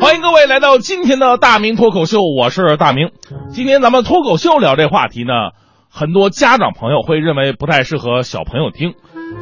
欢迎各位来到今天的大明脱口秀，我是大明。今天咱们脱口秀聊这话题呢，很多家长朋友会认为不太适合小朋友听，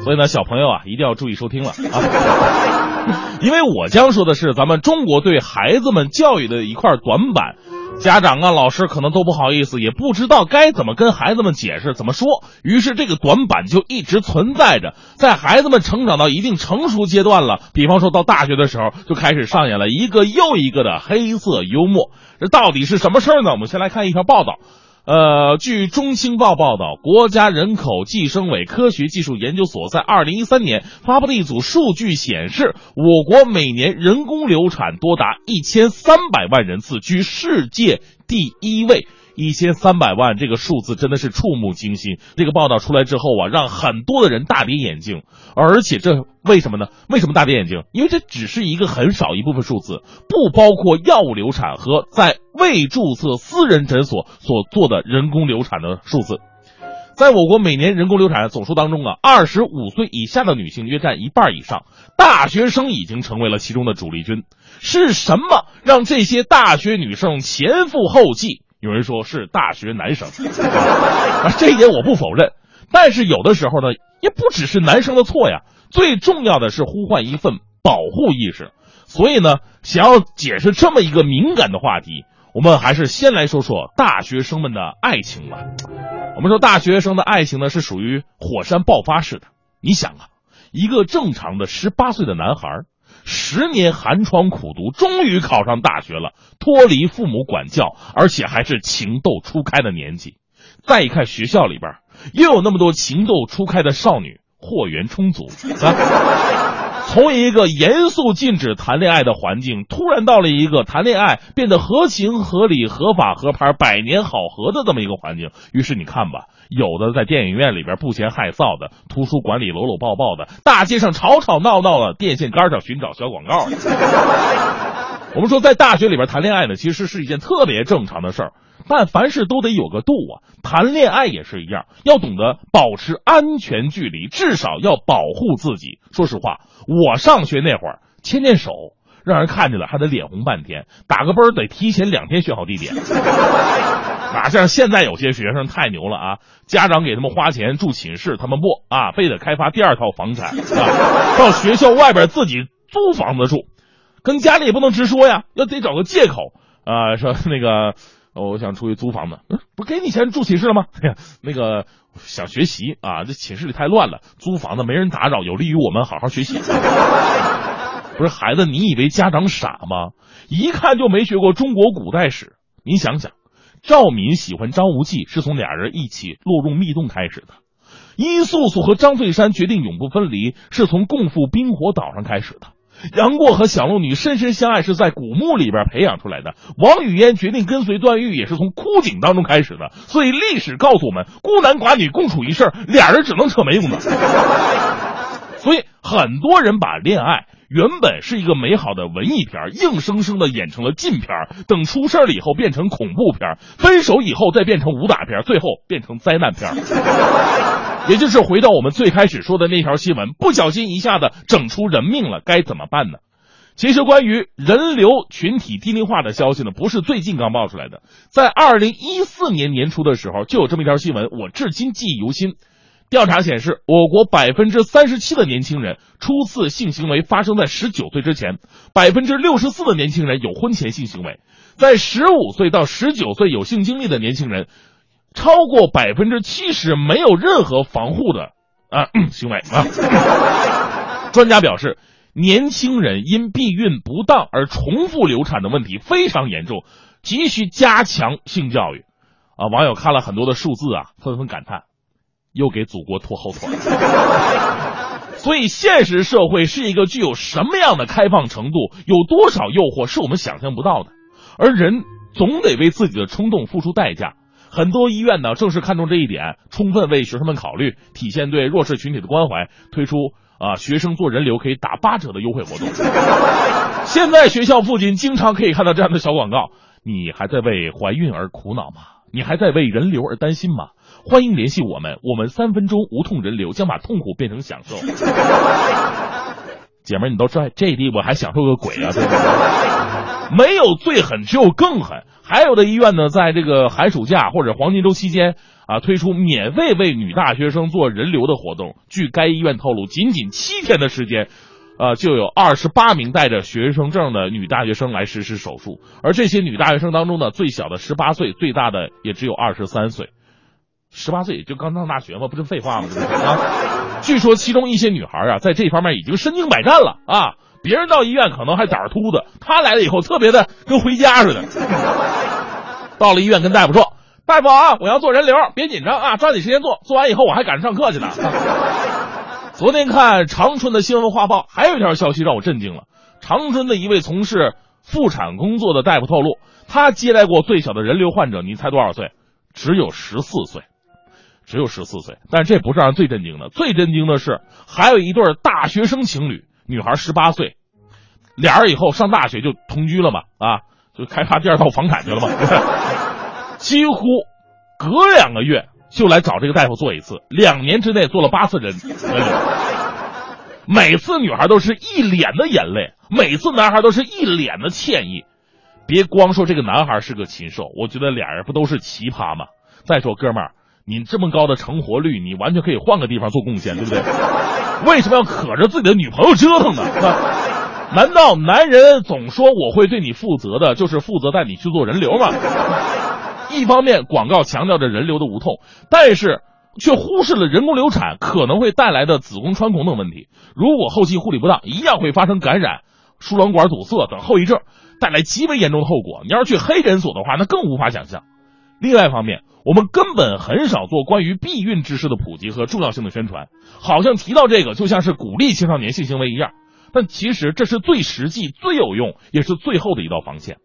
所以呢，小朋友啊一定要注意收听了啊，因为我将说的是咱们中国对孩子们教育的一块短板。家长啊，老师可能都不好意思，也不知道该怎么跟孩子们解释，怎么说。于是这个短板就一直存在着。在孩子们成长到一定成熟阶段了，比方说到大学的时候，就开始上演了一个又一个的黑色幽默。这到底是什么事儿呢？我们先来看一条报道。呃，据中青报报道，国家人口计生委科学技术研究所在二零一三年发布的一组数据显示，我国每年人工流产多达一千三百万人次，居世界第一位。一千三百万这个数字真的是触目惊心。这个报道出来之后啊，让很多的人大跌眼镜。而且这为什么呢？为什么大跌眼镜？因为这只是一个很少一部分数字，不包括药物流产和在未注册私人诊所所做的人工流产的数字。在我国每年人工流产总数当中啊，二十五岁以下的女性约占一半以上，大学生已经成为了其中的主力军。是什么让这些大学女生前赴后继？有人说是大学男生啊，这一点我不否认，但是有的时候呢，也不只是男生的错呀。最重要的是呼唤一份保护意识。所以呢，想要解释这么一个敏感的话题，我们还是先来说说大学生们的爱情吧。我们说大学生的爱情呢，是属于火山爆发式的。你想啊，一个正常的十八岁的男孩。十年寒窗苦读，终于考上大学了，脱离父母管教，而且还是情窦初开的年纪。再一看学校里边，又有那么多情窦初开的少女，货源充足啊。从一个严肃禁止谈恋爱的环境，突然到了一个谈恋爱变得合情合理、合法合牌、百年好合的这么一个环境。于是你看吧，有的在电影院里边不嫌害臊的，图书馆里搂搂抱抱的，大街上吵吵闹闹的，电线杆上寻找小广告。我们说，在大学里边谈恋爱呢，其实是一件特别正常的事儿。但凡事都得有个度啊，谈恋爱也是一样，要懂得保持安全距离，至少要保护自己。说实话，我上学那会儿牵牵手，让人看见了还得脸红半天，打个啵得提前两天选好地点。哪像现在有些学生太牛了啊，家长给他们花钱住寝室，他们不啊，非得开发第二套房产啊，到学校外边自己租房子住，跟家里也不能直说呀，要得找个借口啊，说那个。我想出去租房子，不给你钱住寝室了吗？哎呀，那个想学习啊，这寝室里太乱了，租房子没人打扰，有利于我们好好学习。不是孩子，你以为家长傻吗？一看就没学过中国古代史。你想想，赵敏喜欢张无忌是从俩人一起落入密洞开始的，殷素素和张翠山决定永不分离是从共赴冰火岛上开始的。杨过和小龙女深深相爱是在古墓里边培养出来的。王语嫣决定跟随段誉也是从枯井当中开始的。所以历史告诉我们，孤男寡女共处一室，俩人只能扯没用的。所以很多人把恋爱原本是一个美好的文艺片，硬生生的演成了禁片，等出事了以后变成恐怖片，分手以后再变成武打片，最后变成灾难片。也就是回到我们最开始说的那条新闻，不小心一下子整出人命了，该怎么办呢？其实关于人流群体低龄化的消息呢，不是最近刚爆出来的，在二零一四年年初的时候就有这么一条新闻，我至今记忆犹新。调查显示，我国百分之三十七的年轻人初次性行为发生在十九岁之前，百分之六十四的年轻人有婚前性行为，在十五岁到十九岁有性经历的年轻人。超过百分之七十没有任何防护的啊行为啊！专家表示，年轻人因避孕不当而重复流产的问题非常严重，急需加强性教育。啊，网友看了很多的数字啊，纷纷感叹，又给祖国拖后腿。所以，现实社会是一个具有什么样的开放程度，有多少诱惑是我们想象不到的，而人总得为自己的冲动付出代价。很多医院呢，正是看重这一点，充分为学生们考虑，体现对弱势群体的关怀，推出啊学生做人流可以打八折的优惠活动。现在学校附近经常可以看到这样的小广告。你还在为怀孕而苦恼吗？你还在为人流而担心吗？欢迎联系我们，我们三分钟无痛人流将把痛苦变成享受。姐们儿，你都这这地步还享受个鬼啊？对不对？没有最狠，只有更狠。还有的医院呢，在这个寒暑假或者黄金周期间啊，推出免费为女大学生做人流的活动。据该医院透露，仅仅七天的时间，呃，就有二十八名带着学生证的女大学生来实施手术。而这些女大学生当中呢，最小的十八岁，最大的也只有二十三岁。十八岁也就刚上大学嘛，不是废话吗？啊，据说其中一些女孩啊，在这方面已经身经百战了啊。别人到医院可能还胆儿秃的，他来了以后特别的跟回家似的。到了医院跟大夫说：“大夫啊，我要做人流，别紧张啊，抓紧时间做，做完以后我还赶着上课去呢。”昨天看长春的新闻画报，还有一条消息让我震惊了。长春的一位从事妇产工作的大夫透露，他接待过最小的人流患者，你猜多少岁？只有十四岁。只有十四岁，但这不是让人最震惊的。最震惊的是，还有一对大学生情侣，女孩十八岁，俩人以后上大学就同居了嘛，啊，就开发第二套房产去了嘛。几乎隔两个月就来找这个大夫做一次，两年之内做了八次人，每次女孩都是一脸的眼泪，每次男孩都是一脸的歉意。别光说这个男孩是个禽兽，我觉得俩人不都是奇葩吗？再说哥们儿。你这么高的成活率，你完全可以换个地方做贡献，对不对？为什么要可着自己的女朋友折腾呢？难道男人总说我会对你负责的，就是负责带你去做人流吗？一方面广告强调着人流的无痛，但是却忽视了人工流产可能会带来的子宫穿孔等问题。如果后期护理不当，一样会发生感染、输卵管堵塞等后遗症，带来极为严重的后果。你要是去黑诊所的话，那更无法想象。另外一方面，我们根本很少做关于避孕知识的普及和重要性的宣传，好像提到这个就像是鼓励青少年性行为一样。但其实这是最实际、最有用，也是最后的一道防线。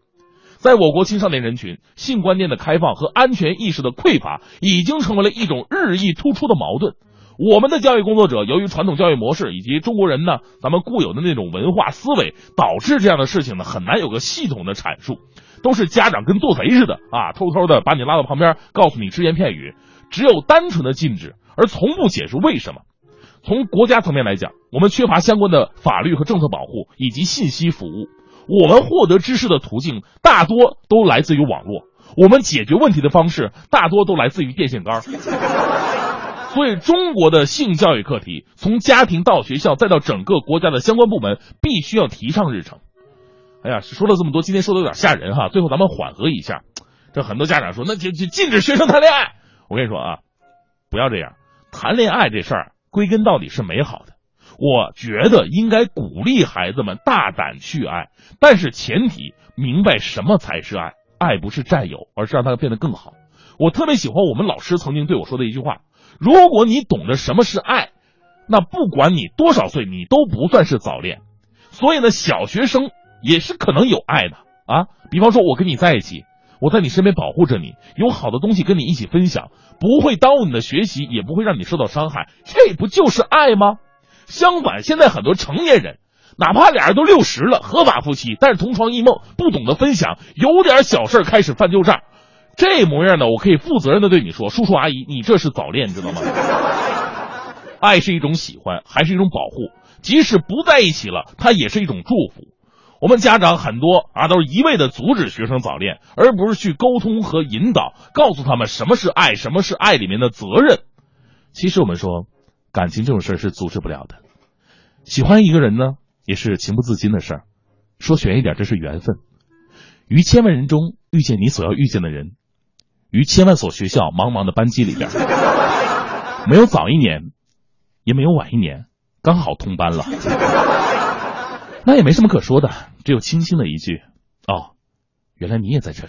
在我国青少年人群，性观念的开放和安全意识的匮乏，已经成为了一种日益突出的矛盾。我们的教育工作者由于传统教育模式以及中国人呢，咱们固有的那种文化思维，导致这样的事情呢很难有个系统的阐述，都是家长跟做贼似的啊，偷偷的把你拉到旁边，告诉你只言片语，只有单纯的禁止，而从不解释为什么。从国家层面来讲，我们缺乏相关的法律和政策保护以及信息服务，我们获得知识的途径大多都来自于网络，我们解决问题的方式大多都来自于电线杆。所以，中国的性教育课题，从家庭到学校，再到整个国家的相关部门，必须要提上日程。哎呀，说了这么多，今天说的有点吓人哈。最后咱们缓和一下。这很多家长说，那就就禁止学生谈恋爱。我跟你说啊，不要这样。谈恋爱这事儿，归根到底是美好的。我觉得应该鼓励孩子们大胆去爱，但是前提明白什么才是爱。爱不是占有，而是让他变得更好。我特别喜欢我们老师曾经对我说的一句话。如果你懂得什么是爱，那不管你多少岁，你都不算是早恋。所以呢，小学生也是可能有爱的啊。比方说，我跟你在一起，我在你身边保护着你，有好的东西跟你一起分享，不会耽误你的学习，也不会让你受到伤害，这不就是爱吗？相反，现在很多成年人，哪怕俩人都六十了，合法夫妻，但是同床异梦，不懂得分享，有点小事开始翻旧账。这模样呢，我可以负责任的对你说，叔叔阿姨，你这是早恋，知道吗？爱是一种喜欢，还是一种保护？即使不在一起了，它也是一种祝福。我们家长很多啊，都是一味的阻止学生早恋，而不是去沟通和引导，告诉他们什么是爱，什么是爱里面的责任。其实我们说，感情这种事儿是阻止不了的。喜欢一个人呢，也是情不自禁的事儿。说悬一点，这是缘分。于千万人中遇见你所要遇见的人。于千万所学校茫茫的班级里边，没有早一年，也没有晚一年，刚好通班了。那也没什么可说的，只有轻轻的一句：“哦，原来你也在这里。”